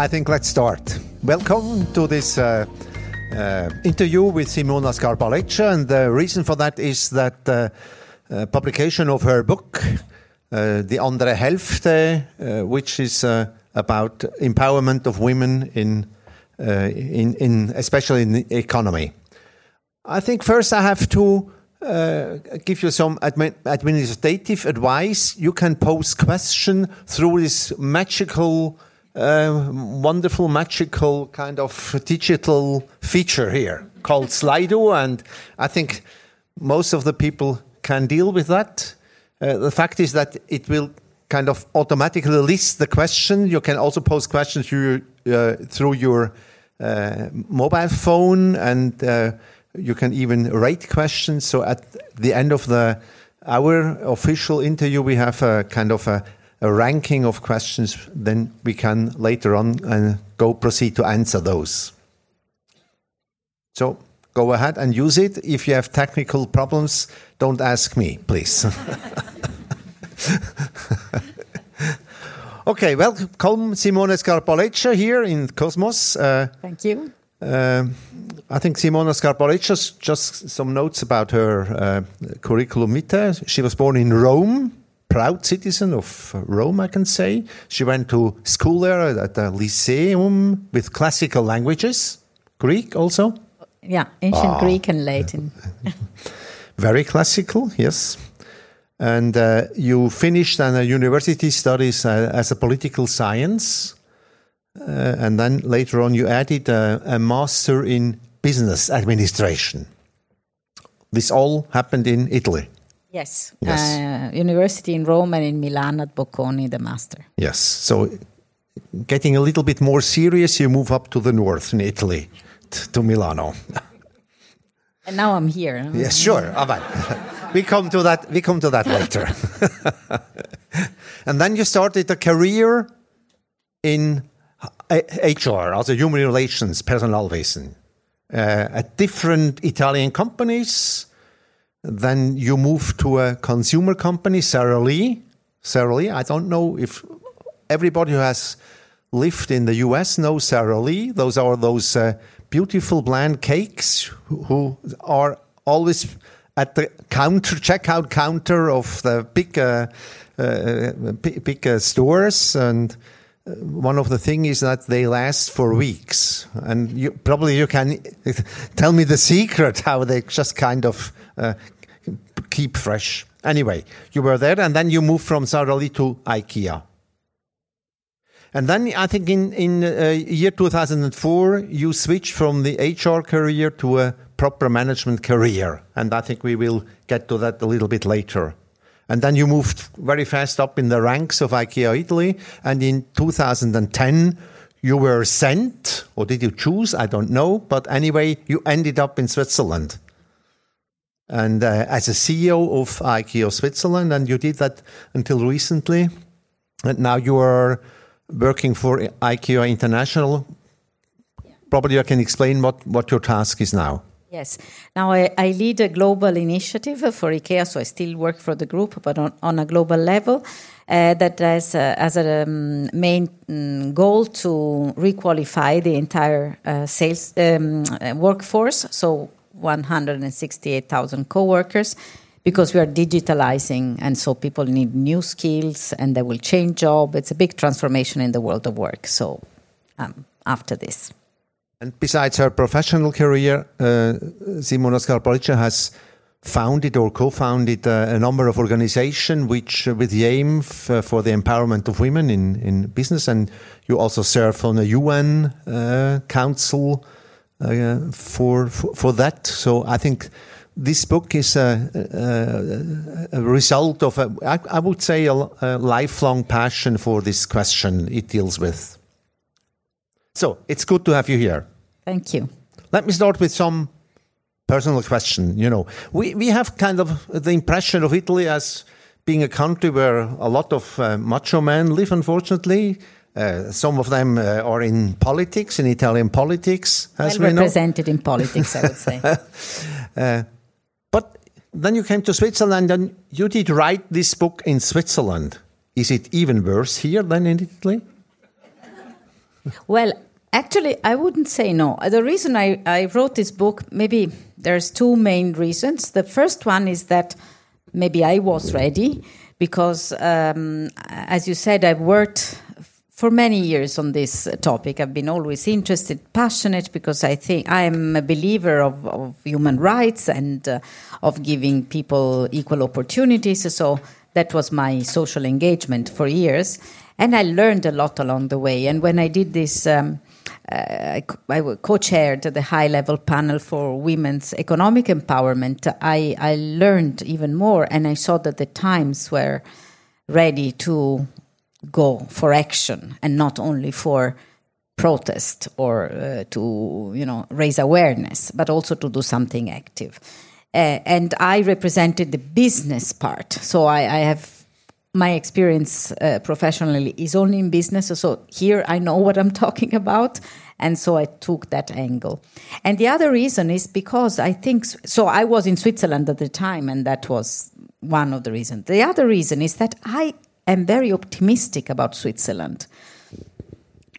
I think let's start. Welcome to this uh, uh, interview with Simona Scarpaleggia, and the reason for that is that uh, uh publication of her book, uh, The Andere Hälfte, uh, which is about empowerment of women in, in, in, especially in the economy. I think first I have to give you some admi administrative advice. You can pose question through this magical uh, wonderful, magical kind of digital feature here called Slido, and I think most of the people can deal with that. Uh, the fact is that it will kind of automatically list the question. You can also pose questions through, uh, through your uh, mobile phone, and uh, you can even rate questions. So at the end of the our official interview, we have a kind of a a ranking of questions, then we can later on uh, go proceed to answer those. So go ahead and use it. If you have technical problems, don't ask me, please. okay, welcome Simone Scarpaleggia here in Kosmos. Uh, Thank you. Uh, I think Simona Scarpaleggia, just some notes about her uh, curriculum vitae. She was born in Rome proud citizen of Rome, I can say. She went to school there at the Lyceum with classical languages, Greek also. Yeah, ancient oh. Greek and Latin. Very classical, yes. And uh, you finished then a university studies uh, as a political science. Uh, and then later on, you added a, a master in business administration. This all happened in Italy. Yes, yes. Uh, university in Rome and in Milan at Bocconi, the master. Yes, so getting a little bit more serious, you move up to the north in Italy, to Milano. And now I'm here. Yes, sure. All right. we come to that. We come to that later. and then you started a career in HR, also human relations, personalwesen, uh, at different Italian companies then you move to a consumer company, Sara Lee. Sara Lee, I don't know if everybody who has lived in the US knows Sara Lee. Those are those uh, beautiful bland cakes who are always at the counter, checkout counter of the big, uh, uh, big uh, stores. And one of the things is that they last for weeks. And you, probably you can tell me the secret how they just kind of uh, keep fresh. Anyway, you were there, and then you moved from Sara Lee to IKEA. And then I think in in uh, year 2004 you switched from the HR career to a proper management career, and I think we will get to that a little bit later. And then you moved very fast up in the ranks of IKEA Italy, and in 2010 you were sent, or did you choose? I don't know, but anyway, you ended up in Switzerland and uh, as a CEO of IKEA Switzerland, and you did that until recently. And now you are working for IKEA International. Probably you can explain what, what your task is now. Yes. Now I, I, lead a global initiative for IKEA, so I still work for the group, but on, on a global level. Uh, that has uh, as a um, main um, goal to requalify the entire uh, sales um, workforce. So 168,000 co-workers because we are digitalizing and so people need new skills and they will change job it's a big transformation in the world of work so um, after this and besides her professional career uh, simona scarpaleggia has founded or co-founded uh, a number of organizations which uh, with the aim uh, for the empowerment of women in, in business and you also serve on a un uh, council uh, for, for, for that. So I think this book is a, a, a result of, a, I, I would say, a, a, lifelong passion for this question it deals with. So it's good to have you here. Thank you. Let me start with some personal question. You know, we, we have kind of the impression of Italy as being a country where a lot of uh, macho men live, unfortunately. Uh, some of them uh, are in politics, in Italian politics, as well we represented in politics, I would say. uh, But then you came to Switzerland and you did write this book in Switzerland. Is it even worse here than in Italy? Well, actually, I wouldn't say no. The reason I, I wrote this book, maybe there's two main reasons. The first one is that maybe I was ready because, um, as you said, I've worked for many years on this topic. I've been always interested, passionate, because I think I am a believer of, of human rights and uh, of giving people equal opportunities. So that was my social engagement for years. And I learned a lot along the way. And when I did this, um, uh, I co chaired the high level panel for women's economic empowerment. I, I learned even more, and I saw that the times were ready to go for action and not only for protest or uh, to you know raise awareness but also to do something active uh, and i represented the business part so i, I have my experience uh, professionally is only in business. So here i know what i'm talking about. And so i took that angle. And the other reason is because i think so i was in switzerland at the time and that was one of the reasons. The other reason is that i am very optimistic about Switzerland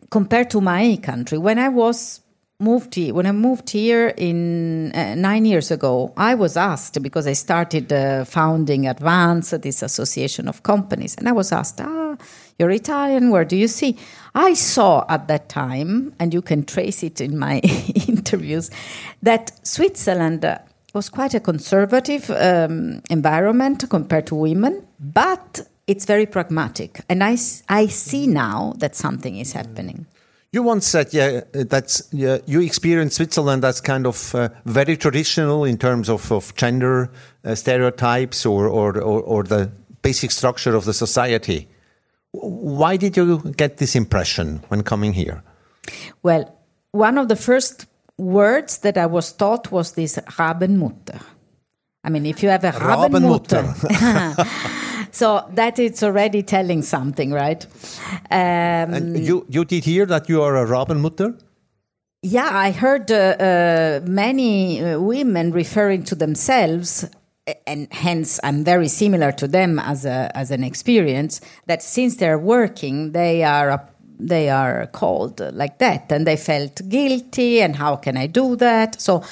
compared to my country. When I was moved here, when I moved here in uh, nine years ago, I was asked because I started uh, founding Advance, this association of companies, and I was asked, "Ah, you're Italian. Where do you see?" I saw at that time, and you can trace it in my interviews, that Switzerland. Was quite a conservative um, environment compared to women, but it's very pragmatic. And I, I see now that something is happening. You once said, yeah, that's yeah, you experience Switzerland as kind of uh, very traditional in terms of, of gender uh, stereotypes or, or, or, or, the basic structure of the society. Why did you get this impression when coming here? Well, one of the first words that I was taught was this Rabenmutter. I mean, if you have a Rabenmutter, Rabenmutter. so that it's already telling something, right? Um, and you you did hear that you are a Rabenmutter? Yeah, I heard uh, uh, many uh, women referring to themselves, and hence I'm very similar to them as a as an experience. That since they're working, they are they are called like that, and they felt guilty. And how can I do that? So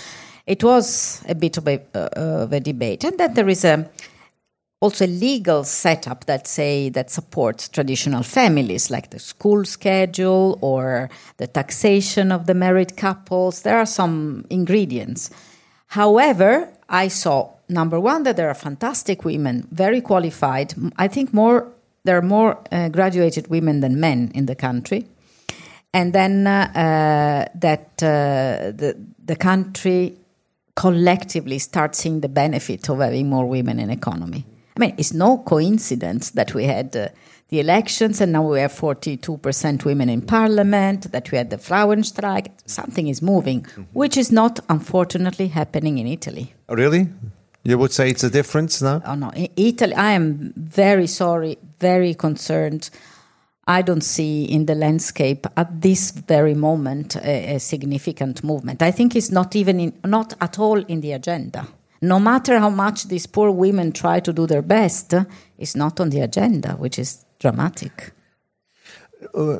it was a bit of a, uh, of a debate, and then there is a also a legal setup that say that supports traditional families like the school schedule or the taxation of the married couples. There are some ingredients. However i saw number one that there are fantastic women very qualified. I think more there are more uh, graduated women than men in the country. And then uh, uh, that uh, the the country collectively starts seeing the benefit of having more women in economy I mean, it's no coincidence that we had uh, the elections and now we have 42% women in parliament, that we had the Frauenstreik. Something is moving, which is not, unfortunately, happening in Italy. Oh, really? You would say it's a difference now? Oh, no. In Italy, I am very sorry, very concerned. I don't see in the landscape at this very moment a, a significant movement. I think it's not even in, not at all in the agenda no matter how much these poor women try to do their best, it's not on the agenda, which is dramatic. Uh,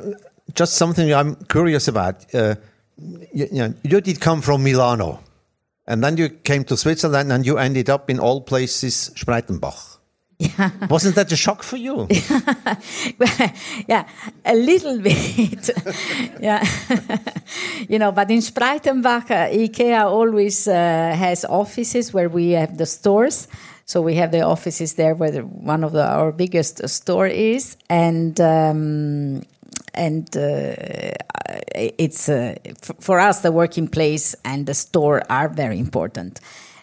just something I'm curious about. Uh, you, you, know, you did come from Milano, and then you came to Switzerland, and you ended up in all places Spreitenbach. Yeah. Wasn't that a shock for you? yeah, a little bit. yeah. you know, but in Spreitenbach, uh, IKEA always uh, has offices where we have the stores. So we have the offices there where the, one of the, our biggest store is, and um, and uh, it's uh, for us the working place and the store are very important.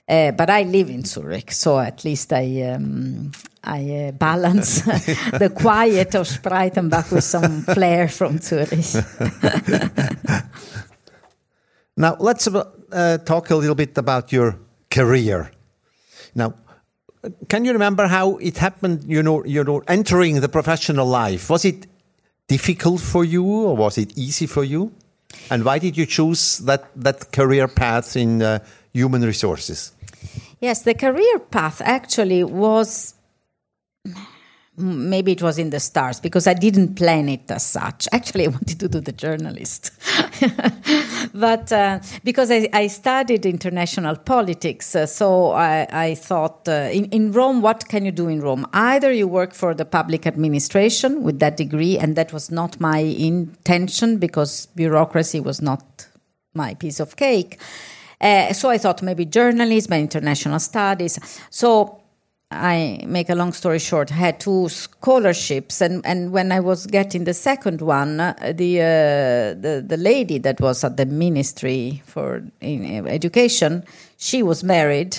Uh, but I live in Zurich, so at least I um, I uh, balance the quiet of Spreitenbach with some flair from Zurich. now let's uh, talk a little bit about your career. Now, can you remember how it happened? You know, you know, entering the professional life was it difficult for you or was it easy for you? And why did you choose that that career path in uh, human resources? Yes, the career path actually was maybe it was in the stars because I didn't plan it as such. Actually, I wanted to do the journalist, but uh, because I, I, studied international politics, uh, so I, I thought uh, in, in Rome, what can you do in Rome? Either you work for the public administration with that degree, and that was not my intention because bureaucracy was not my piece of cake. Uh, so I thought maybe journalism and international studies. So I make a long story short, I had two scholarships, and, and when I was getting the second one, uh, the, uh, the the lady that was at the Ministry for Education, she was married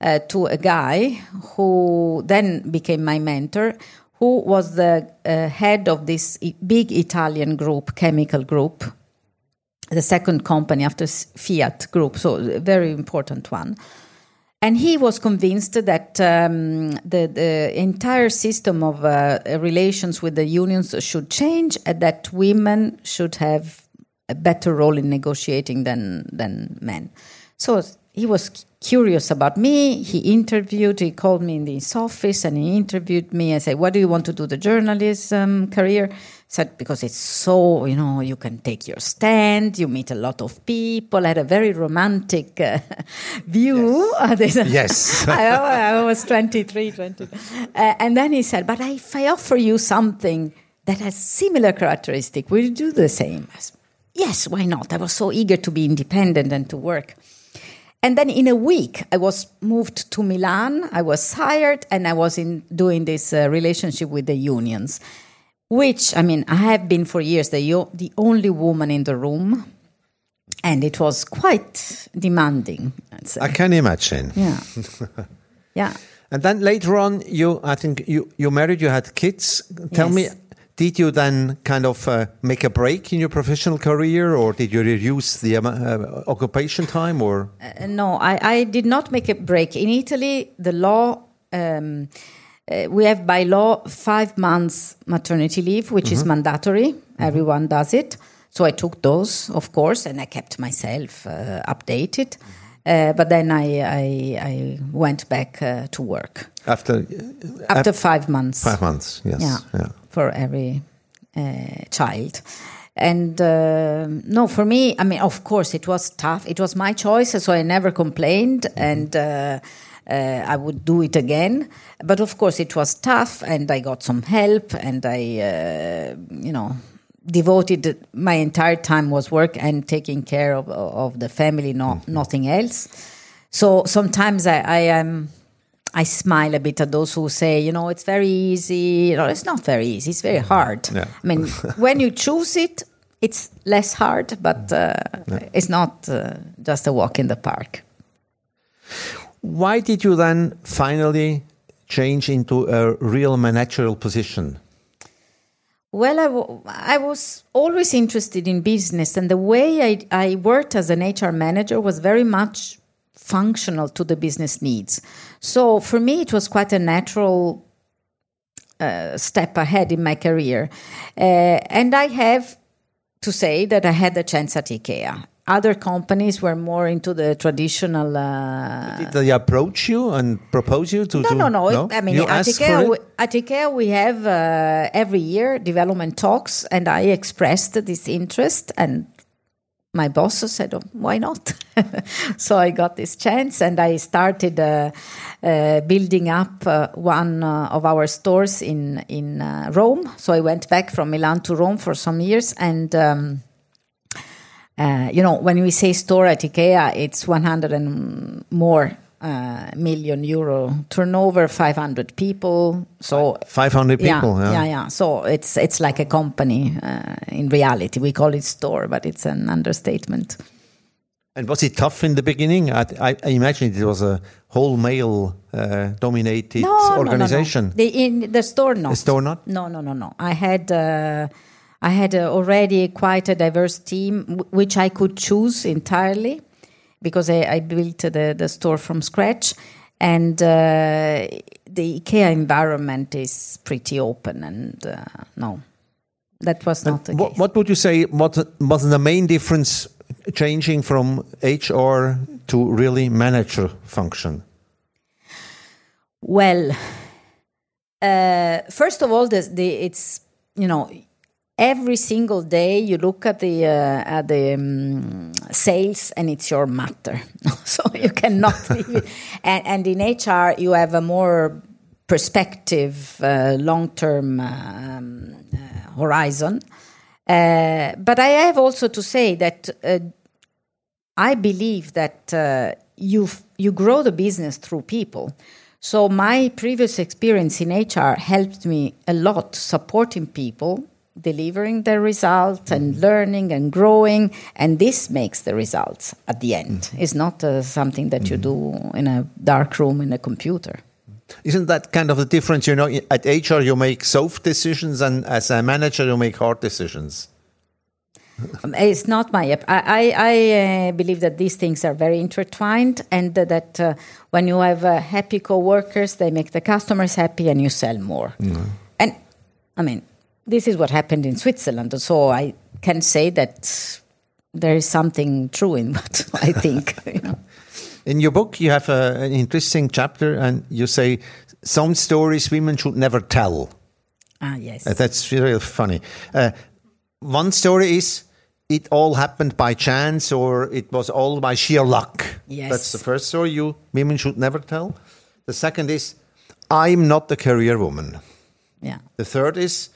uh, to a guy who then became my mentor, who was the uh, head of this big Italian group, chemical group, the second company after Fiat Group, so a very important one. And he was convinced that um, the, the, entire system of uh, relations with the unions should change, and that women should have a better role in negotiating than, than men. So he was curious about me. He interviewed, he called me in his office and he interviewed me. I said, What do you want to do, the journalism career? said because it's so you know you can take your stand you meet a lot of people I had a very romantic uh, view yes, yes. I, I, was 23 20 uh, and then he said but if i offer you something that has similar characteristic will you do the same said, yes why not i was so eager to be independent and to work and then in a week, I was moved to Milan. I was hired, and I was in doing this uh, relationship with the unions which I mean, I have been for years the, the only woman in the room, and it was quite demanding. I can imagine. Yeah. yeah. And then later on, you, I think you, you married, you had kids. Tell yes. me, did you then kind of uh, make a break in your professional career or did you reduce the um, uh, occupation time or uh, no I, I, did not make a break in italy the law um, uh, we have by law five months maternity leave, which mm-hmm. is mandatory. Mm-hmm. Everyone does it. So I took those, of course, and I kept myself uh, updated. Uh, but then I, I, I went back uh, to work after after five months. Five months, yes, yeah, yeah. For every uh, child. And uh, no, for me, I mean, of course, it was tough. It was my choice, so I never complained, mm-hmm. and uh, I would do it again. But of course, it was tough, and I got some help, and I, uh, you know, devoted my entire time was work and taking care of of the family, not mm-hmm. nothing else. So sometimes I, I am. I smile a bit at those who say, you know, it's very easy. You know, it's not very easy. It's very hard. Yeah. I mean, when you choose it, it's less hard, but uh, yeah. it's not uh, just a walk in the park. Why did you then finally change into a real managerial position? Well, I, was always interested in business, and the way I, I worked as an HR manager was very much functional to the business needs. So for me, it was quite a natural uh, step ahead in my career. Uh, and I have to say that I had a chance at IKEA other companies were more into the traditional. Uh, Did they approach you and propose you to? No, do, no, no, no. I mean, you at IKEA, we, at IKEA, we have uh, every year development talks, and I expressed this interest, and my boss said, oh, "Why not?" so I got this chance, and I started uh, uh building up uh, one uh, of our stores in in Rome. So I went back from Milan to Rome for some years, and. Um, uh, you know, when we say store at IKEA, it's 100 and more uh, million euro turnover, 500 people. So 500 people. Yeah, yeah, yeah. yeah. So it's it's like a company uh, in reality. We call it store, but it's an understatement. And was it tough in the beginning? I, I, I imagine it was a whole male uh, dominated no, organization. No, no, no. The, in the store, not. The store, not. No, no, no, no. I had uh, I had uh, already quite a diverse team, which I could choose entirely because I, I built the, the store from scratch. And uh, the IKEA environment is pretty open, and uh, no, that was not the what, case. What would you say? What was the main difference changing from HR to really manager function? Well, uh, first of all, the, the, it's you know every single day you look at the uh, at the um, sales and it's your matter, so you cannot leave it. And, and in HR you have a more perspective, uh, long term um, uh, horizon. Uh, but I have also to say that uh, I believe that uh, you you grow the business through people. So my previous experience in HR helped me a lot supporting people, delivering the results and learning and growing, and this makes the results at the end. Mm. It's not uh, something that mm. you do in a dark room in a computer. Isn't that kind of the difference? You know, at HR you make soft decisions, and as a manager you make hard decisions. Um, it's not my. I I, I uh, believe that these things are very intertwined, and that uh, when you have uh, happy co-workers, they make the customers happy, and you sell more. Mm. And I mean, this is what happened in Switzerland. So I can say that there is something true in what I think. You know. In your book, you have a, an interesting chapter, and you say some stories women should never tell. Ah, yes. Uh, that's really funny. Uh, one story is it all happened by chance or it was all by sheer luck. Yes. That's the first story you women should never tell. The second is I'm not a career woman. Yeah. The third is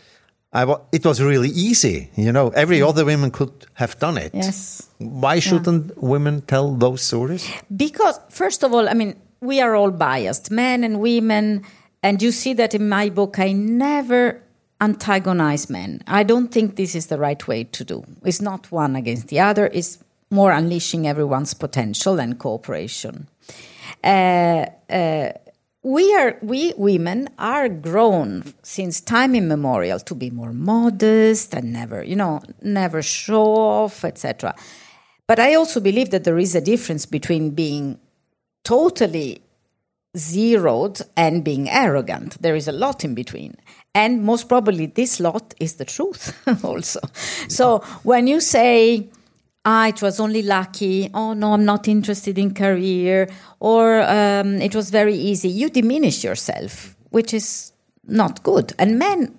I it was really easy. You know, every mm. other woman could have done it. Yes. Why shouldn't yeah. women tell those stories? Because, first of all, I mean, we are all biased, men and women. And you see that in my book, I never antagonize men. I don't think this is the right way to do. It's not one against the other, it's more unleashing everyone's potential and cooperation. Uh, uh, we are we women are grown since time immemorial to be more modest and never you know never show off etc but i also believe that there is a difference between being totally zeroed and being arrogant. There is a lot in between. And most probably this lot is the truth also. So when you say ah, it was only lucky. Oh no, I'm not interested in career, or um, it was very easy. You diminish yourself, which is not good. And men,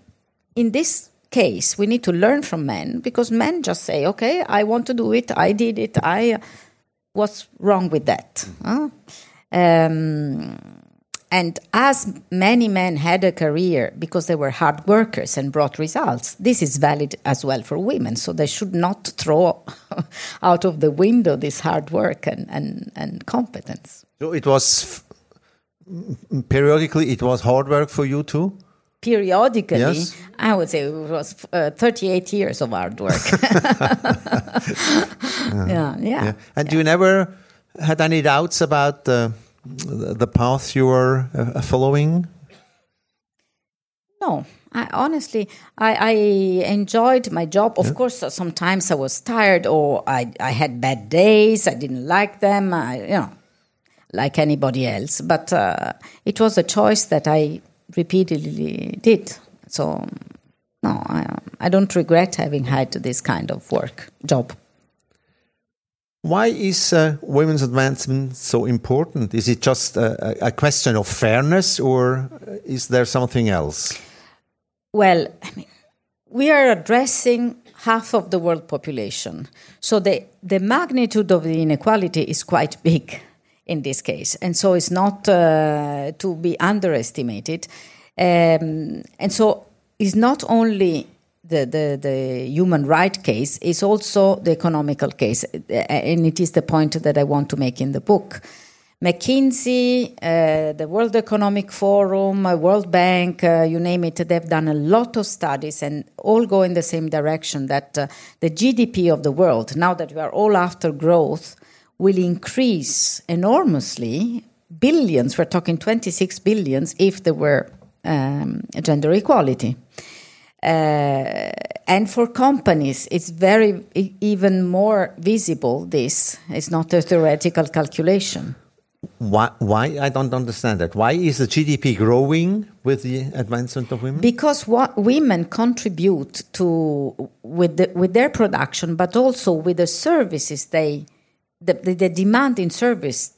in this case, we need to learn from men because men just say, okay, I want to do it. I did it. I. What's wrong with that? Huh? Um, and as many men had a career because they were hard workers and brought results, this is valid as well for women. So they should not throw out of the window this hard work and, and, and competence. So it was periodically, it was hard work for you too? Periodically, yes. I would say it was uh, 38 years of hard work. yeah, yeah, yeah. And yeah. you never had any doubts about the the path you are uh, following? No, I, honestly, I, I, enjoyed my job. Of yeah. course, sometimes I was tired or I, I had bad days. I didn't like them. I, you know, like anybody else. But uh, it was a choice that I repeatedly did. So, no, I, I don't regret having had this kind of work job. Why is uh, women's advancement so important? Is it just a, a, question of fairness, or is there something else? Well, I mean, we are addressing half of the world population, so the the magnitude of the inequality is quite big in this case, and so it's not uh, to be underestimated. Um, and so it's not only the, the, the human right case is also the economical case. And it is the point that I want to make in the book. McKinsey, uh, the World Economic Forum, World Bank, uh, you name it, they've done a lot of studies and all go in the same direction that uh, the GDP of the world, now that we are all after growth, will increase enormously, billions, we're talking 26 billions, if there were um, gender equality. Uh, and for companies, it's very even more visible. This is not a theoretical calculation. why, why? I don't understand that. Why is the GDP growing with the advancement of women? Because what women contribute to with the, with their production, but also with the services they, the, the, the demand in service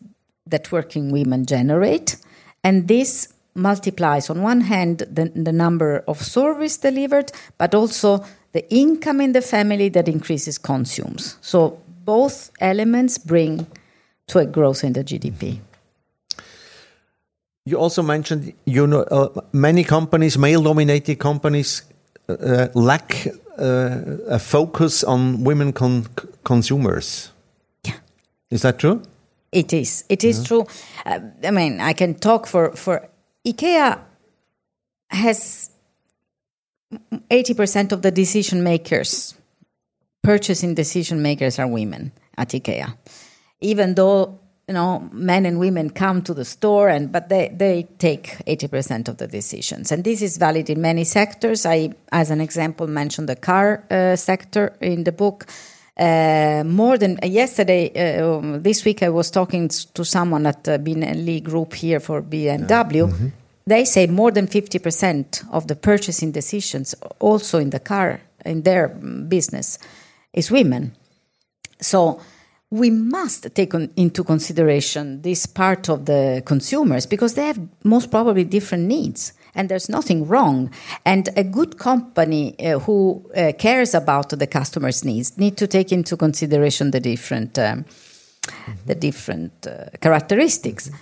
that working women generate, and this multiplies on one hand the, the number of service delivered, but also the income in the family that increases consumes. So both elements bring to a growth in the GDP. You also mentioned you know uh, many companies, male-dominated companies, uh, lack uh, a focus on women con consumers. Yeah, is that true? It is. It is yeah. true. Uh, I mean, I can talk for for IKEA has eighty percent of the decision makers, purchasing decision makers are women at IKEA, even though you know men and women come to the store and but they, they take 80% of the decisions. And this is valid in many sectors. I as an example mentioned the car uh, sector in the book uh, more than uh, yesterday uh, um, this week i was talking to someone at the Benelli group here for bmw yeah. mm-hmm. they say more than 50% of the purchasing decisions also in the car in their business is women so we must take on, into consideration this part of the consumers because they have most probably different needs and there's nothing wrong and a good company uh, who uh, cares about the customer's needs need to take into consideration the different um, mm-hmm. the different uh, characteristics mm-hmm.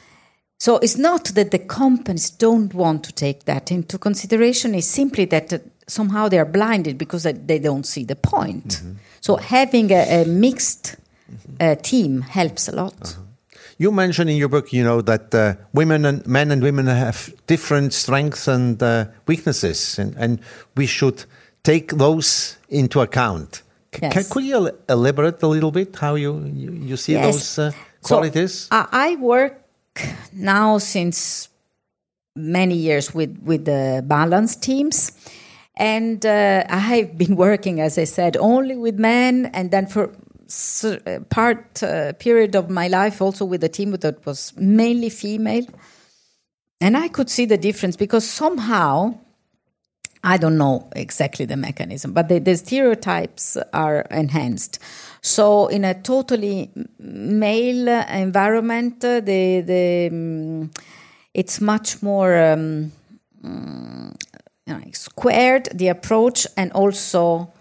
so it's not that the companies don't want to take that into consideration it's simply that uh, somehow they are blinded because they don't see the point mm-hmm. so having a, a mixed uh, team helps a lot. Uh-huh. You mentioned in your book, you know, that uh, women and men and women have different strengths and uh, weaknesses, and, and, we should take those into account. C- yes. can, could you elaborate a little bit how you you, you see yes. those uh, qualities? So, I work now since many years with with the balance teams. And uh, I've been working, as I said, only with men, and then for part uh, period of my life also with a team that was mainly female. And i could see the difference because somehow i don't know exactly the mechanism but the, the stereotypes are enhanced. So in a totally male environment uh, the the um, it's much more um, know, squared the approach and also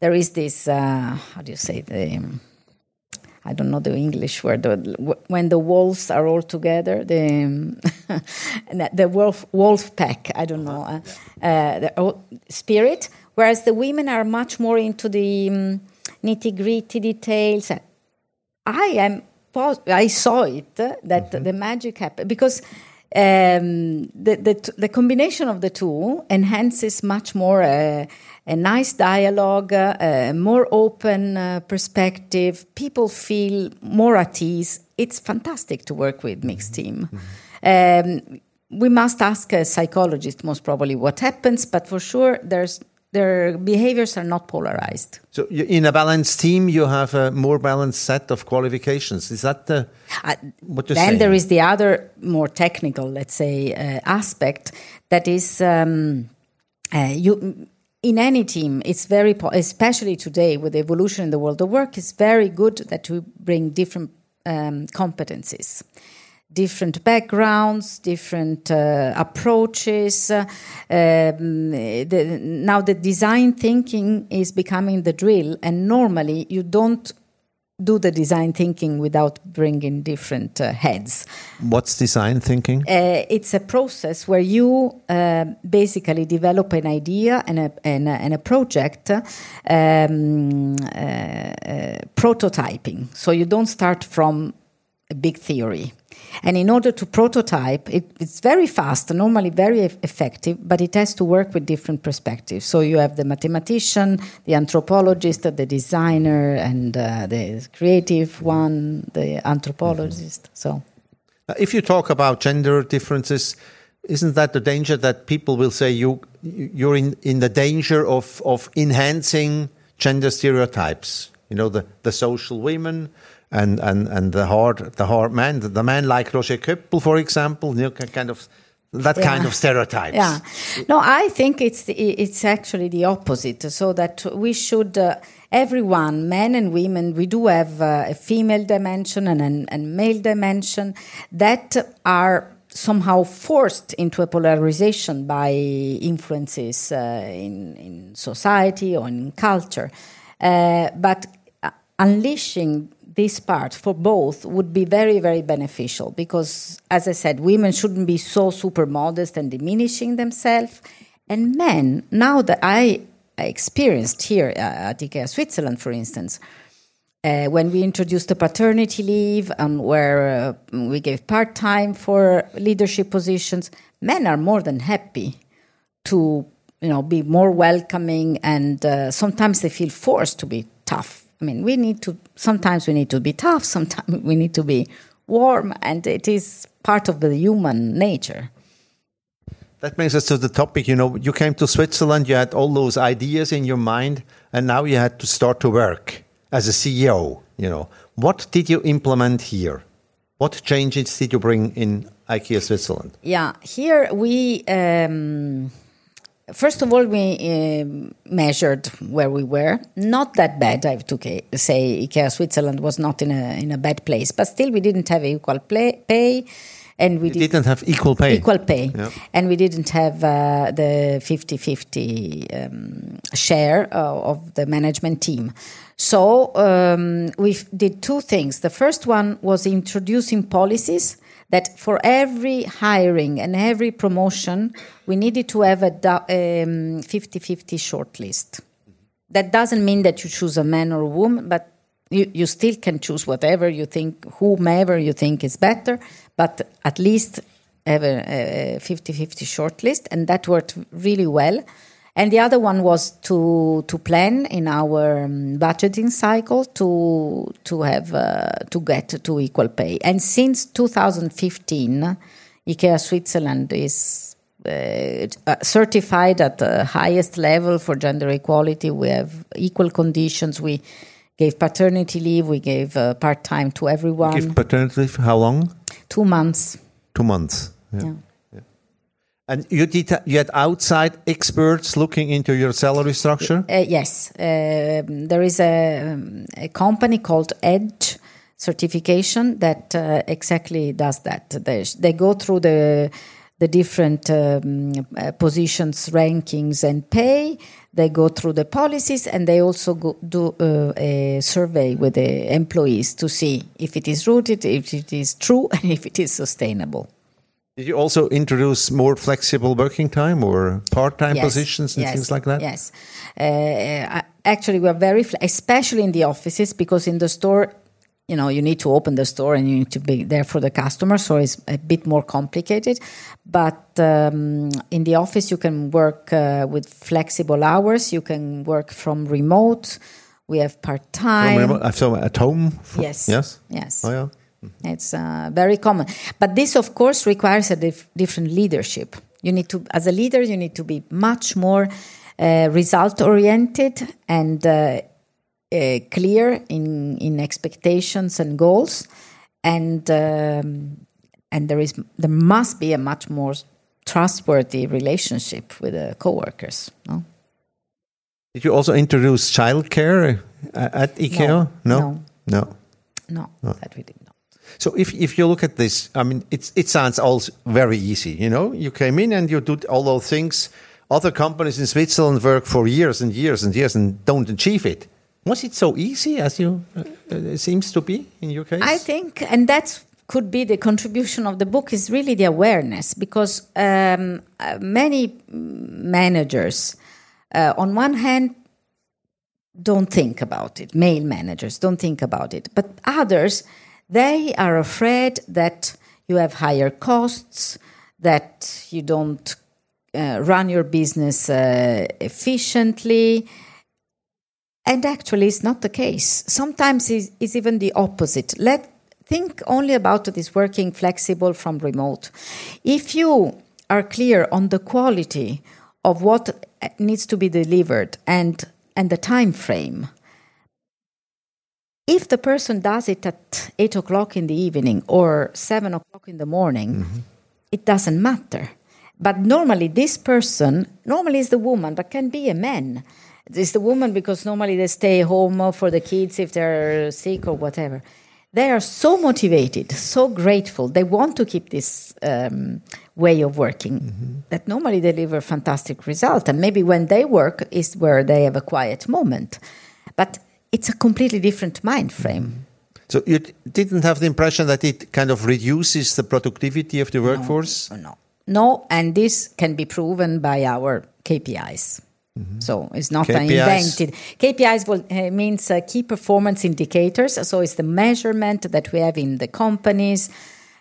there is this uh, how do you say the um, I don't know the English word when the wolves are all together the um, the wolf wolf pack I don't know uh, uh, the spirit whereas the women are much more into the um, nitty gritty details I am I saw it uh, that mm-hmm. the magic happened because um, the, the, the combination of the two enhances much more uh, a nice dialogue, uh, a more open uh, perspective. People feel more at ease. It's fantastic to work with mixed team. Mm-hmm. Um, we must ask a psychologist most probably what happens, but for sure there's their behaviors are not polarized. So, in a balanced team, you have a more balanced set of qualifications. Is that the, uh, what you're then saying? there is the other more technical, let's say, uh, aspect that is um, uh, you. In any team, it's very, especially today with the evolution in the world of work, it's very good that we bring different um, competencies different backgrounds, different uh, approaches. Uh, um, the, now, the design thinking is becoming the drill, and normally you don't do the design thinking without bringing different uh, heads. What's design thinking? Uh, it's a process where you uh, basically develop an idea and a, and a, and a project um, uh, prototyping. So you don't start from a big theory and in order to prototype, it, it's very fast, normally very effective, but it has to work with different perspectives. So you have the mathematician, the anthropologist, the designer, and uh, the creative one, the anthropologist. Mm-hmm. So, if you talk about gender differences, isn't that the danger that people will say you you're in, in the danger of, of enhancing gender stereotypes? You know, the, the social women and and and the hard the hard man, the man like Roger Köppel, for example, you know, kind of that Yeah. kind of stereotypes. Yeah. No, I think it's it's actually the opposite. So that we should uh, everyone, men and women, we do have uh, a female dimension and an and male dimension that are somehow forced into a polarization by influences uh, in in society or in culture. Uh, but uh, unleashing this part for both would be very, very beneficial because, as I said, women shouldn't be so super modest and diminishing themselves. And men, now that I experienced here uh, at IKEA Switzerland, for instance, uh, when we introduced the paternity leave and where uh, we gave part time for leadership positions, men are more than happy to you know be more welcoming and uh, sometimes they feel forced to be tough i mean we need to sometimes we need to be tough sometimes we need to be warm and it is part of the human nature That brings us to the topic. You know, you came to Switzerland, you had all those ideas in your mind, and now you had to start to work as a CEO. You know, what did you implement here? What changes did you bring in IKEA Switzerland? yeah here we um, first of all we um, measured where we were not that bad i have to say ikea switzerland was not in a in a bad place but still we didn't have equal play, pay and we You did didn't have equal pay. equal pay Yeah. and we didn't have uh, the 50-50 um, share uh, of the management team so um, we did two things the first one was introducing policies that for every hiring and every promotion we needed to have a du- um, 50-50 shortlist that doesn't mean that you choose a man or a woman, but you, you still can choose whatever you think, whomever you think is better, but at least have a 50 50 shortlist, and that worked really well. And the other one was to to plan in our um, budgeting cycle to to have uh, to get to equal pay. And since 2015, IKEA Switzerland is uh, uh, certified at the highest level for gender equality. We have equal conditions. We gave paternity leave. We gave uh, part time to everyone. Give paternity leave, how long? Two months. Two months. Yeah. Yeah. And you did you had outside experts looking into your salary structure? Uh, yes, um, there is a, um, a company called Edge Certification that uh, exactly does that. They, they go through the the different um, uh, positions, rankings, and pay. They go through the policies, and they also go, do uh, a survey with the employees to see if it is rooted, if it is true, and if it is sustainable. Did you also introduce more flexible working time or part-time Yes, positions and yes, things like that? Yes. Uh, I- actually, we're very, especially in the offices, because in the store, you know, you need to open the store and you need to be there for the customer, so it's a bit more complicated. But um, in the office, you can work uh, with flexible hours. You can work from remote. We have part From time. remote- uh, so at home? From- Yes. Yes? Yes. Oh, yeah. It's uh, very common. But this, of course, requires a dif- different leadership. You need to, as a leader, you need to be much more uh, result oriented and uh, uh, clear in, in expectations and goals. And, um, and there, is, there must be a much more trustworthy relationship with the coworkers. No? Did you also introduce childcare uh, at IKEA? No. No. No, that we did. So if if you look at this, I mean, it's it sounds all very easy. You know, you came in and you did all those things. Other companies in Switzerland work for years and years and years and don't achieve it. Was it so easy as you uh, uh, seems to be in your case? I think, and that could be the contribution of the book, is really the awareness because um, uh, many managers, uh, on one hand, don't think about it. Male managers don't think about it, but others, they are afraid that you have higher costs, that you don't uh, run your business uh, efficiently. And actually, it's not the case. Sometimes it's, it's even the opposite. Let think only about this working flexible from remote. If you are clear on the quality of what needs to be delivered and and the time frame, if the person does it at eight o'clock in the evening or seven o'clock in the morning, it doesn't matter. But normally, this person, normally is the woman, but can be a man. It's the woman because normally they stay home for the kids if they're sick or whatever. They are so motivated, so grateful. They want to keep this um, way of working that normally deliver fantastic result. And maybe when they work is where they have a quiet moment. But it's a completely different mind frame. So you didn't have the impression that it kind of reduces the productivity of the workforce? No, no, and this can be proven by our KPIs. So it's not KPIs? invented. KPIs will, uh, means uh, key performance indicators. So it's the measurement that we have in the companies.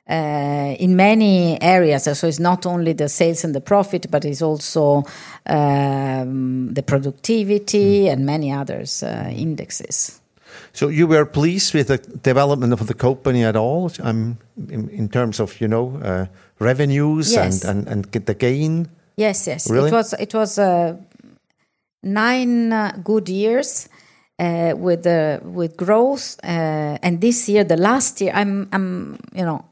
Uh, in many areas, so it's not only the sales and the profit, but it's also um, the productivity and many others uh, indexes. So you were pleased with the development of the company at all? Um, in, in terms of you know uh, revenues Yes. and, and and the gain. Yes, yes. Really? It was it was uh, nine uh, good years uh, with uh, with growth, uh, and this year, the last year, I'm I'm you know.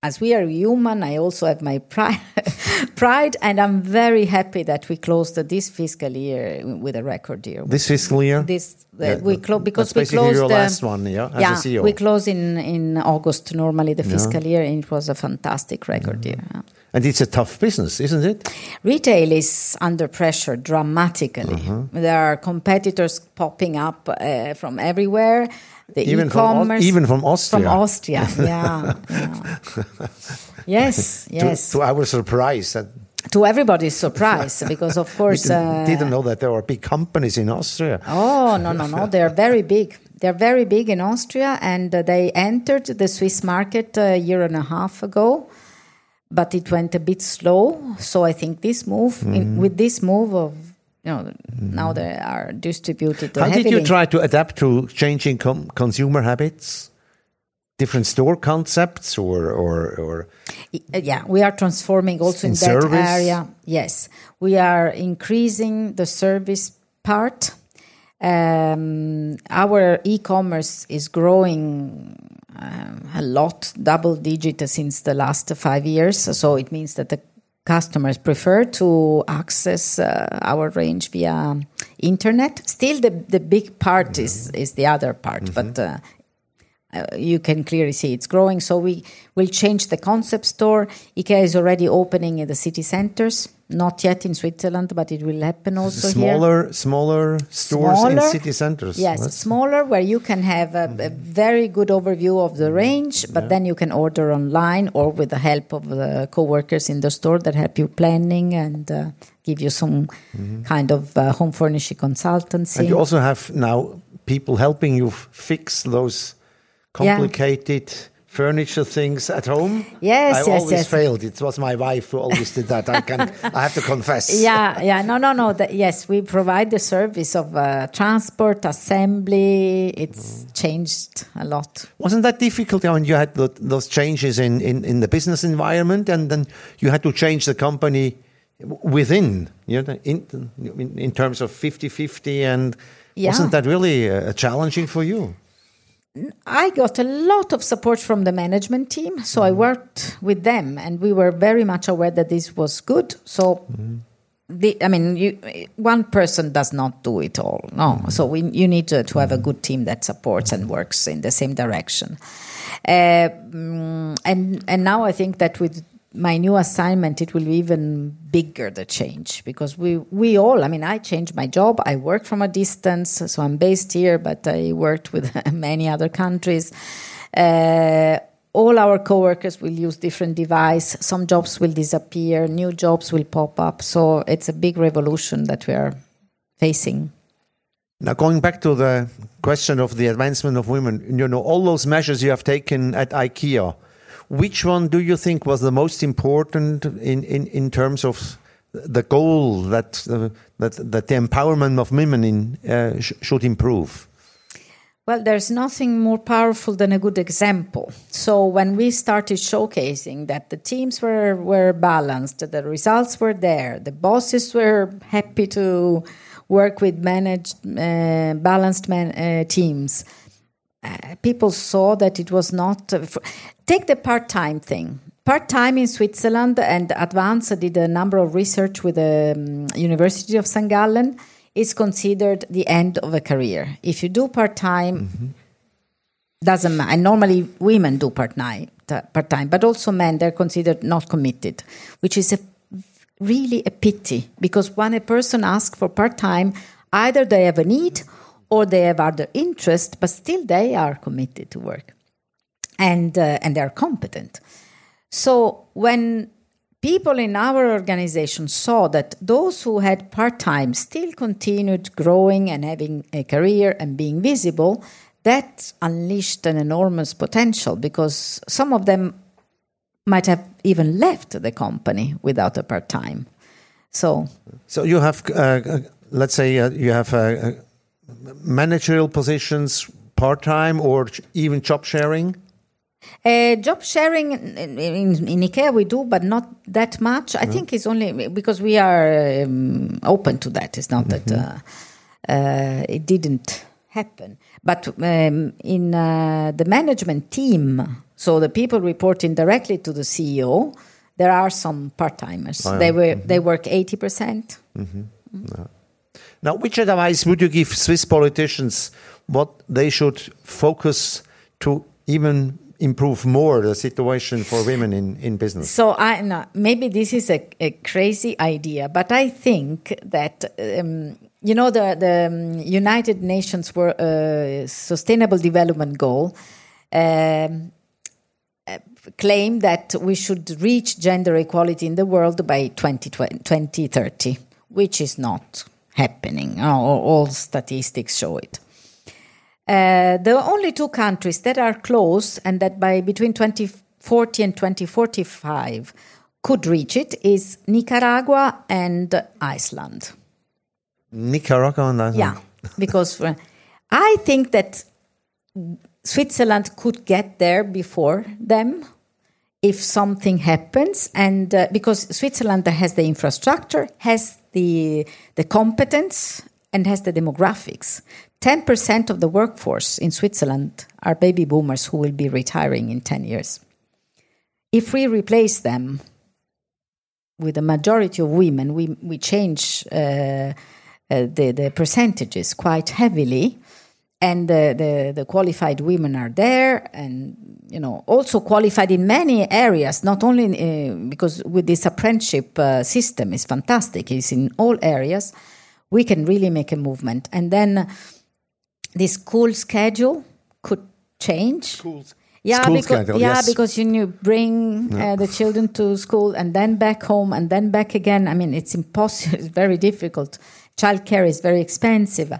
As we are human, I also have my pride, pride, and I'm very happy that we closed this fiscal year with a record year. This fiscal year. This uh, Yeah, we close because we closed your the- last one, yeah, as a yeah, CEO. we close in in August normally the fiscal year, and it was a fantastic record year. yeah. and it's a tough business, isn't it? Retail is under pressure dramatically. Uh-huh. There are competitors popping up uh, from everywhere. The Even from even from Austria. From Austria, yeah. yeah. Yes, yes. To, our surprise, To everybody's surprise, because of we course. didn't, uh, didn't know that there were big companies in Austria. Oh no no no! They're very big. They're very big in Austria, and uh, they entered the Swiss market a year and a half ago, but it went a bit slow. So I think this move, Mm-hmm. in, with this move of you know, now they are distributed. How did you try to adapt to changing com- consumer habits? Different store concepts, or or or Uh, yeah, we are transforming also in, In that service? area. Yes, we are increasing the service part. Um, our e-commerce is growing um, a lot, double digit since the last five years. So it means that the customers prefer to access uh, our range via internet. Still, the the big part is is the other part, but. Uh, uh, you can clearly see it's growing. So we will change the concept store. IKEA is already opening in the city centers, not yet in Switzerland, but it will happen also here. smaller smaller stores in city centers. Yes, That's- smaller where you can have a, a very good overview of the range, but then you can order online or with the help of the co-workers in the store that help you planning and uh, give you some kind of uh, home furnishing consultancy. And you also have now people helping you f- fix those Yeah. Furniture things at home. Yes, I yes, always yes. failed. It was my wife who always did that. I can. I have to confess. yeah, yeah, no, no, no. The, yes, we provide the service of uh, transport, assembly. It's changed a lot. Wasn't that difficult when you had tho- those changes in, in, in the business environment, and then you had to change the company within, you know, in, in, in terms of 50-50, and Yeah. wasn't that really uh, challenging for you? I got a lot of support from the management team, so I worked with them, and we were very much aware that this was good. So, the, I mean, you, one person does not do it all. No, so we, you need to, to have a good team that supports and works in the same direction. Uh, mm, and and now I think that with my new assignment, it will be even bigger the change because we we all. I mean, I changed my job. I work from a distance, so I'm based here, but I worked with many other countries. Uh, all our coworkers will use different device. Some jobs will disappear. New jobs will pop up. So it's a big revolution that we are facing. Now, going back to the question of the advancement of women, you know, all those measures you have taken at IKEA, which one do you think was the most important in, in, in terms of the goal that, uh, that, that the empowerment of women in, uh, sh- should improve? Well, there's nothing more powerful than a good example. So when we started showcasing that the teams were, were balanced, the results were there, the bosses were happy to work with managed, uh, balanced man, uh, teams, uh, people saw that it was not. Uh, take the part time thing. Part time in Switzerland, and Advance did a number of research with the um, University of St. Gallen, is considered the end of a career. If you do part time, mm-hmm. doesn't matter. And normally women do part time, part time, but also men, they're considered not committed, which is a, really a pity because when a person asks for part time, either they have a need or they have other interest, but still they are committed to work and uh, and they are competent. So when people in our organization saw that those who had part time still continued growing and having a career and being visible, that unleashed an enormous potential because some of them might have even left the company without a part time. So, so you have, uh, uh let's say, uh, you have uh, uh managerial positions part time or even job sharing. Uh, job sharing in, in, in, IKEA we do, but not that much. I think it's only because we are um, open to that. It's not mm -hmm. that mm-hmm. uh, uh, it didn't happen. But um, in uh, the management team, so the people reporting directly to the CEO, there are some part timers. Oh, yeah. They were mm -hmm. they work eighty percent. Mm -hmm. Now, which advice would you give Swiss politicians? What they should focus to even improve more the situation for women in, in business? So I no, maybe this is a, a crazy idea, but I think that um, you know the the um, United Nations were uh, Sustainable Development Goal. Um, uh, claim that we should reach gender equality in the world by 2030, which is not happening. All, all statistics show it. Uh, the only two countries that are close and that by between 2040 and 2045 could reach it is Nicaragua and Iceland. Nicaragua and Iceland? Yeah, because uh, I think that Switzerland could get there before them if something happens and uh, because Switzerland has the infrastructure has the the competence and has the demographics 10% of the workforce in Switzerland are baby boomers who will be retiring in 10 years. If we replace them with a majority of women, we, we change uh, uh, the, the percentages quite heavily. And the, the, the, qualified women are there, and you know also qualified in many areas. Not only uh, because with this apprenticeship uh, system is fantastic; it's in all areas. We can really make a movement, and then this school schedule could change. Schools. Yeah, school because schedule, yeah, yes. because you, you bring uh, the children to school and then back home and then back again. I mean, it's impossible. It's very difficult. Childcare is very expensive,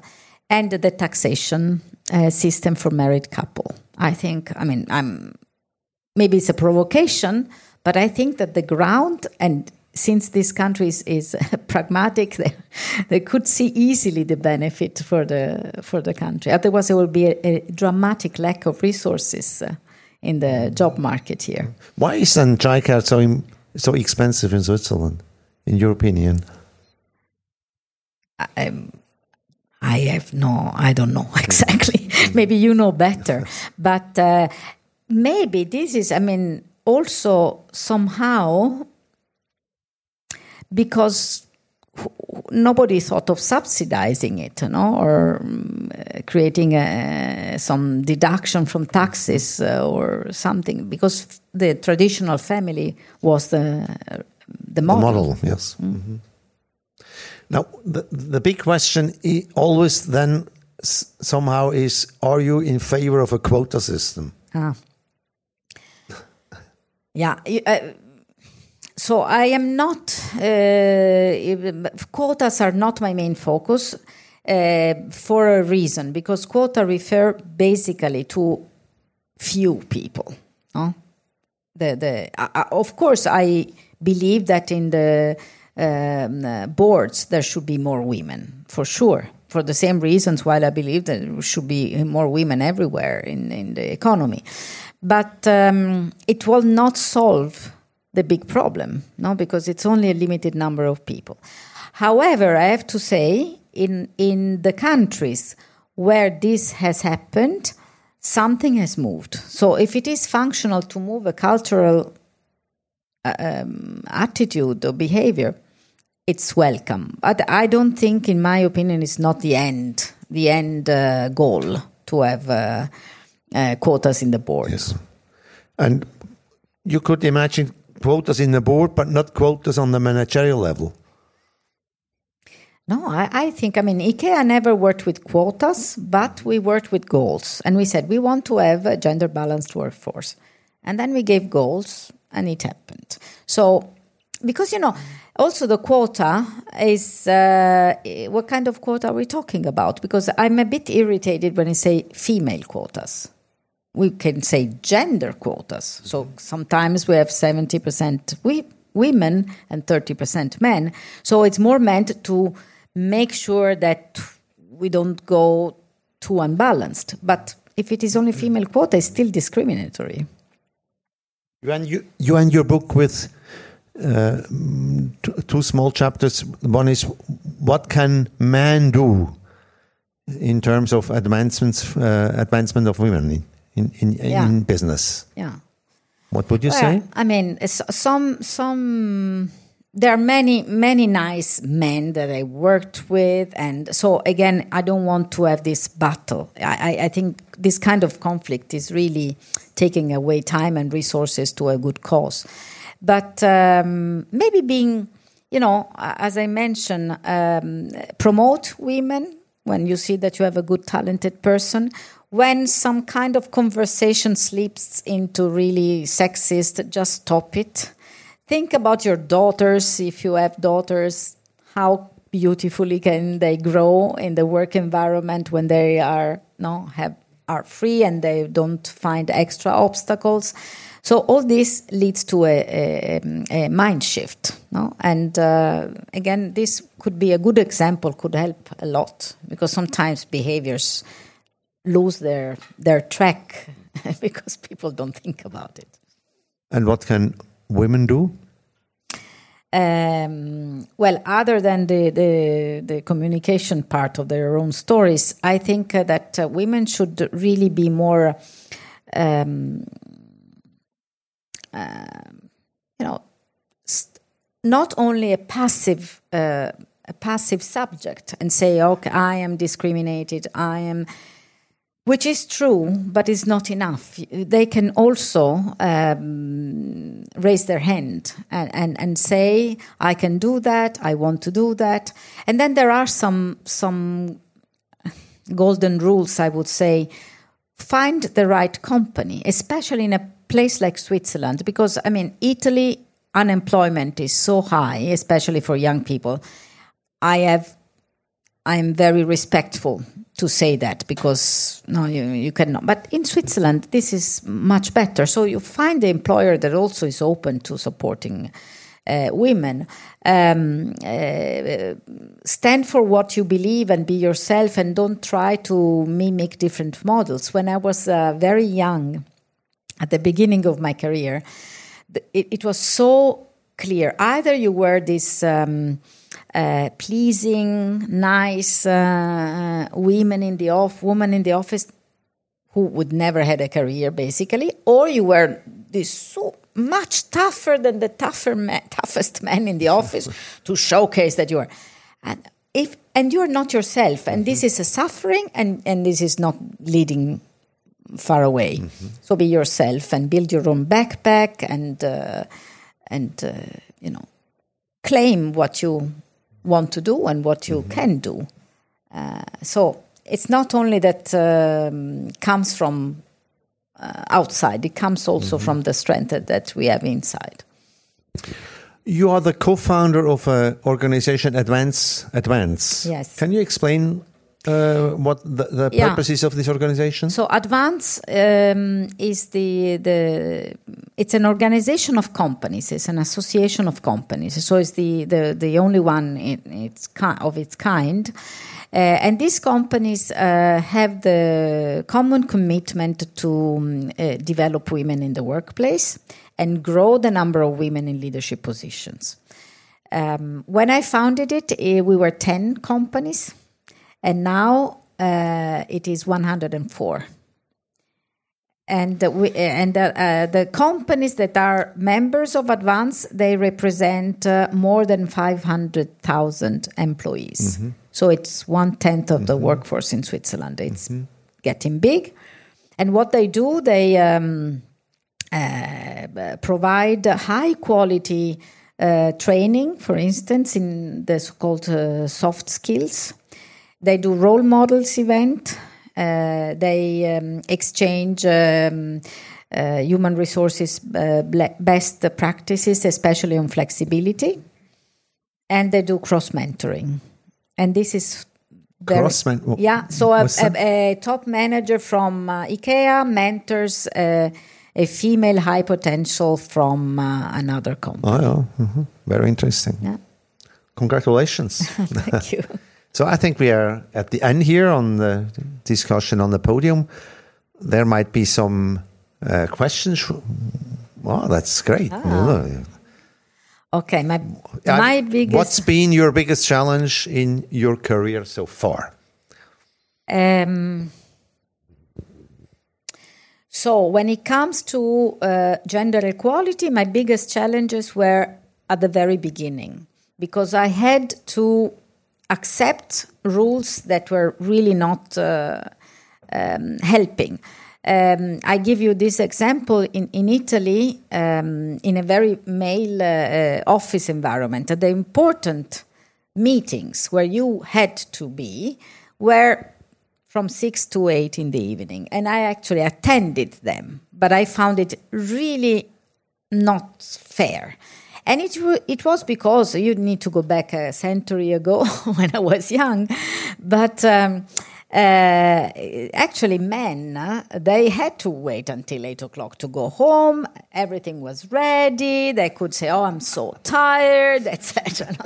and the taxation uh, system for married couple. I think. I mean, I'm maybe it's a provocation, but I think that the ground and since this country is, is pragmatic, they, they, could see easily the benefit for the for the country. Otherwise, there will be a, a dramatic lack of resources uh, in the job market here. Why is childcare so so expensive in Switzerland, in your opinion? I, I have no, I don't know exactly. maybe you know better, but uh, maybe this is. I mean, also somehow because nobody thought of subsidizing it, you know, or um, creating a, some deduction from taxes uh, or something, because the traditional family was the the model. The model, yes. Mm. Mm -hmm. Now, the the big question always then somehow is: Are you in favor of a quota system? Ah. Yeah. Uh, so I am not, uh, quotas are not my main focus uh, for a reason, because quota refer basically to few people. No? The, the, uh, of course, I believe that in the um, boards there should be more women, for sure. For the same reasons, while I believe there should be more women everywhere in, in the economy. But um, it will not solve the big problem, no, because it's only a limited number of people. However, I have to say, in in the countries where this has happened, something has moved. So if it is functional to move a cultural uh, um, attitude or behavior, it's welcome. But I don't think, in my opinion, it's not the end, the end uh, goal to have uh, uh, quotas in the board. Yes. And you could imagine quotas in the board, but not quotas on the managerial level. No, I, I, think, I mean, IKEA never worked with quotas, but we worked with goals. And we said we want to have a gender balanced workforce. And then we gave goals, and it happened. So, because, you know, also the quota is uh, what kind of quota are we talking about? Because I'm a bit irritated when I say female quotas. We can say gender quotas. So sometimes we have 70% we, women and 30% men. So it's more meant to make sure that we don't go too unbalanced. But if it is only female quota, it's still discriminatory. You you, you end your book with uh, two small chapters. One is what can men do in terms of advancements, uh, advancement of women in in, in, yeah. in business. Yeah. What would you well, say? I mean, some some there are many many nice men that I worked with, and so again, I don't want to have this battle. I, I think this kind of conflict is really taking away time and resources to a good cause. But um, maybe being, you know, as I mentioned, um, promote women when you see that you have a good, talented person. When some kind of conversation slips into really sexist, just stop it. Think about your daughters. If you have daughters how beautifully can they grow in the work environment when they are no have are free and they don't find extra obstacles so all this leads to a, a, a mind shift no and uh, again this could be a good example could help a lot because sometimes behaviors lose their their track because people don't think about it and what can women do? Um, well, other than the, the, the communication part of their own stories, I think uh, that uh, women should really be more, um, uh, you know, not only a passive uh, a passive subject and say, okay, I am discriminated, I am which is true, but is not enough. They can also um, raise their hand and, and, and say, I can do that, I want to do that. And then there are some, some golden rules, I would say. Find the right company, especially in a place like Switzerland, because, I mean, Italy unemployment is so high, especially for young people. I have I am very respectful to say that because no, you, you cannot. But in Switzerland, this is much better. So you find the employer that also is open to supporting uh, women. Um, uh, stand for what you believe and be yourself, and don't try to mimic different models. When I was uh, very young, at the beginning of my career, it, it was so clear. Either you were this. Um, uh, pleasing, nice uh, women in the off woman in the office who would never had a career, basically, or you were this so much tougher than the tougher man, toughest man in the office to showcase that you are. And if and you are not yourself, and this is a suffering, and and this is not leading far away. Mm-hmm. So be yourself and build your own backpack and uh, and uh, you know claim what you want to do and what you mm-hmm. can do. Uh, so it's not only that um, comes from uh, outside; it comes also mm-hmm. from the strength that, that, we have inside. You are the co-founder of an organization, Advance. Advance. Yes. Can you explain uh, what the, the yeah. of this organization? So Advance um, is the the it's an organization of companies. It's an association of companies. So it's the the, the only one in its of its kind. Uh, and these companies uh, have the common commitment to um, uh, develop women in the workplace and grow the number of women in leadership positions. Um, when I founded it, eh, we were 10 companies and now uh, it is 104. and uh, we, and uh, the companies that are members of Advance they represent uh, more than five hundred thousand employees. So it's one tenth of the workforce in Switzerland. It's getting big, and what they do they. Um, uh, provide high quality uh, training, for instance, in the so-called uh, soft skills. They do role models event. Uh, they um, exchange um, uh, human resources uh, best practices, especially on flexibility, and they do cross mentoring. And this is very- Cross-men- yeah. So a, a, a top manager from uh, IKEA mentors uh, a female high potential from uh, another company. Oh, yeah. mhm. Very interesting. Yeah. Congratulations. Thank you. so I think we are at the end here on the discussion on the podium. There might be some uh, questions. Wow, that's great. Ah. Okay, my my biggest What's been your biggest challenge in your career so far? Um, so when it comes to uh, gender equality, my biggest challenges were at the very beginning because I had to accept rules that were really not uh, um, helping. Um, I give you this example in, in Italy, um, in a very male uh, office environment. The important meetings where you had to be were from six to eight in the evening, and I actually attended them, but I found it really not fair. And it, it was because you need to go back a century ago when I was young. But um, uh, actually, men, uh, they had to wait until eight o'clock to go home. Everything was ready. They could say, Oh, I'm so tired, etc.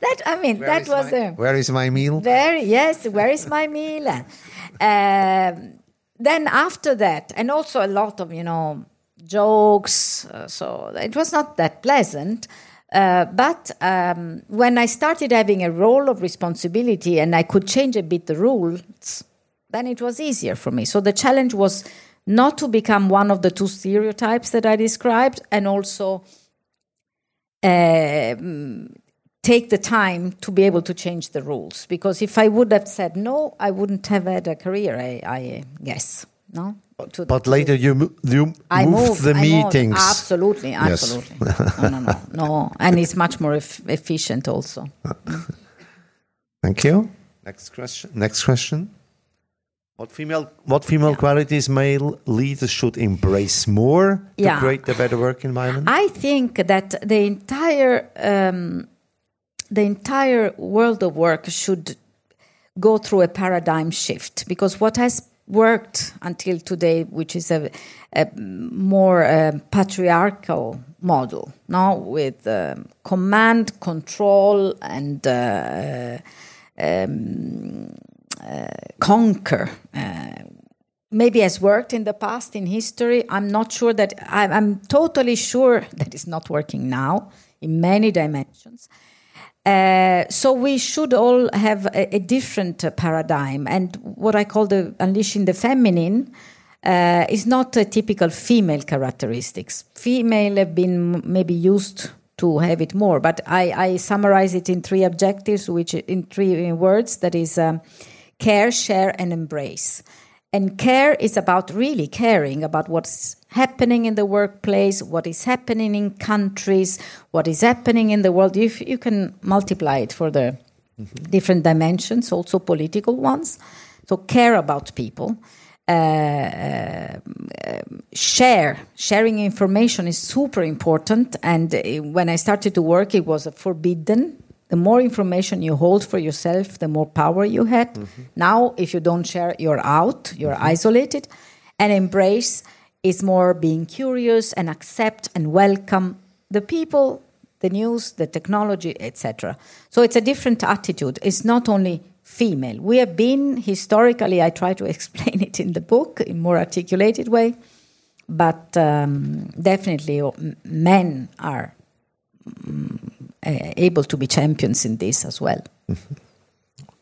that, I mean, Where that was my. Where is my meal? Very yes. Where is my meal? Um, then after that, and also a lot of you know jokes. Uh, so it was not that pleasant. Uh, but um, when I started having a role of responsibility and I could change a bit the rules, then it was easier for me. So the challenge was not to become one of the two stereotypes that I described, and also um, take the time to be able to change the rules. Because if I would have said no, I wouldn't have had a career. I, I guess no. To- But later you, you I moved moved the I moved. meetings. Absolutely, Yes. absolutely. no, no, no, no, and it's much more eff- efficient also. Thank you. Next question. Next question. What female what female qualities male leaders should embrace more to Yeah. create a better work environment? I think that the entire um, the entire world of work should go through a paradigm shift because what has worked until today, which is a, a more um, patriarchal model, now with um, command, control, and uh, um, uh, conquer. Uh, maybe has worked in the past in history. I'm not sure that I'm, I'm totally sure that it's not working now in many dimensions. Uh, so we should all have a, a different paradigm, and what I call the unleashing the feminine uh, is not a typical female characteristics. Female have been maybe used to have it more, but I, I summarize it in three objectives, which in three words that is um, care, share, and embrace. And care is about really caring about what's happening in the workplace, what is happening in countries, what is happening in the world. If you can multiply it for the different dimensions, also political ones. So care about people. Uh, um, share sharing information is super important. And uh, when i started to work it was forbidden. The more information you hold for yourself the more power you had. Now if you don't share you're out you're isolated. And embrace is more being curious and accept and welcome the people the news the technology etc so it's a different attitude. It's not only female. We have been historically i try to explain it in the book in more articulated way but um, definitely men are uh, able to be champions in this as well.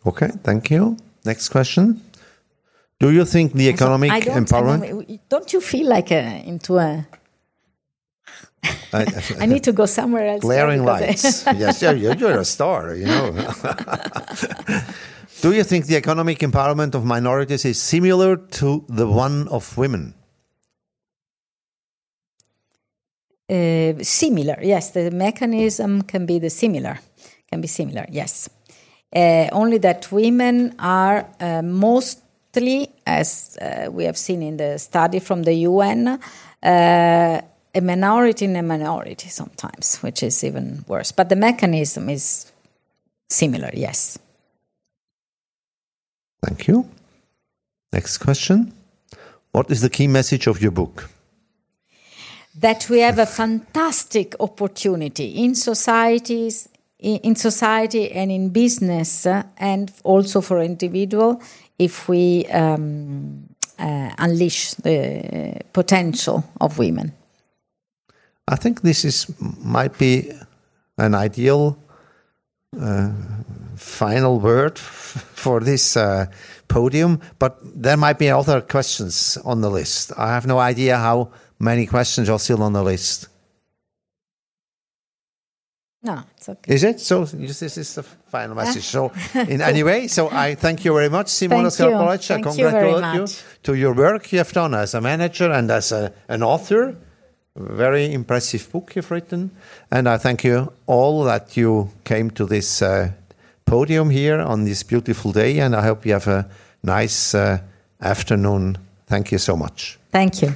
Okay, thank you. Next question. Do you think the economic I don't, empowerment? Don't, you feel like a, into a? I- I need to go somewhere else. Glaring lights. yes, you're, you're a star, you know. Do you think the economic empowerment of minorities is similar to the one of women? Uh, similar, yes. The mechanism can be the similar, can be similar, yes. Uh, only that women are uh, mostly, as uh, we have seen in the study from the UN, uh, a minority in a minority sometimes, which is even worse. But the mechanism is similar, yes. Thank you. Next question. What is the key message of your book? that we have a fantastic opportunity in societies in in society and in business uh, and also for individual if we um, uh, unleash the potential of women I think this is might be an ideal uh, final word for this uh, podium, but there might be other questions on the list. I have no idea how many questions are still on the list. No it's okay Is it? So this is the final message. So in any way, so I thank you very much, Simona you. Scarpaleggia. Thank you you to your work you have done as a manager and as a, an author. Very impressive book you've written. And I thank you all that you came to this uh, podium here on this beautiful day. And I hope you have a nice uh, afternoon. Thank you so much. thank you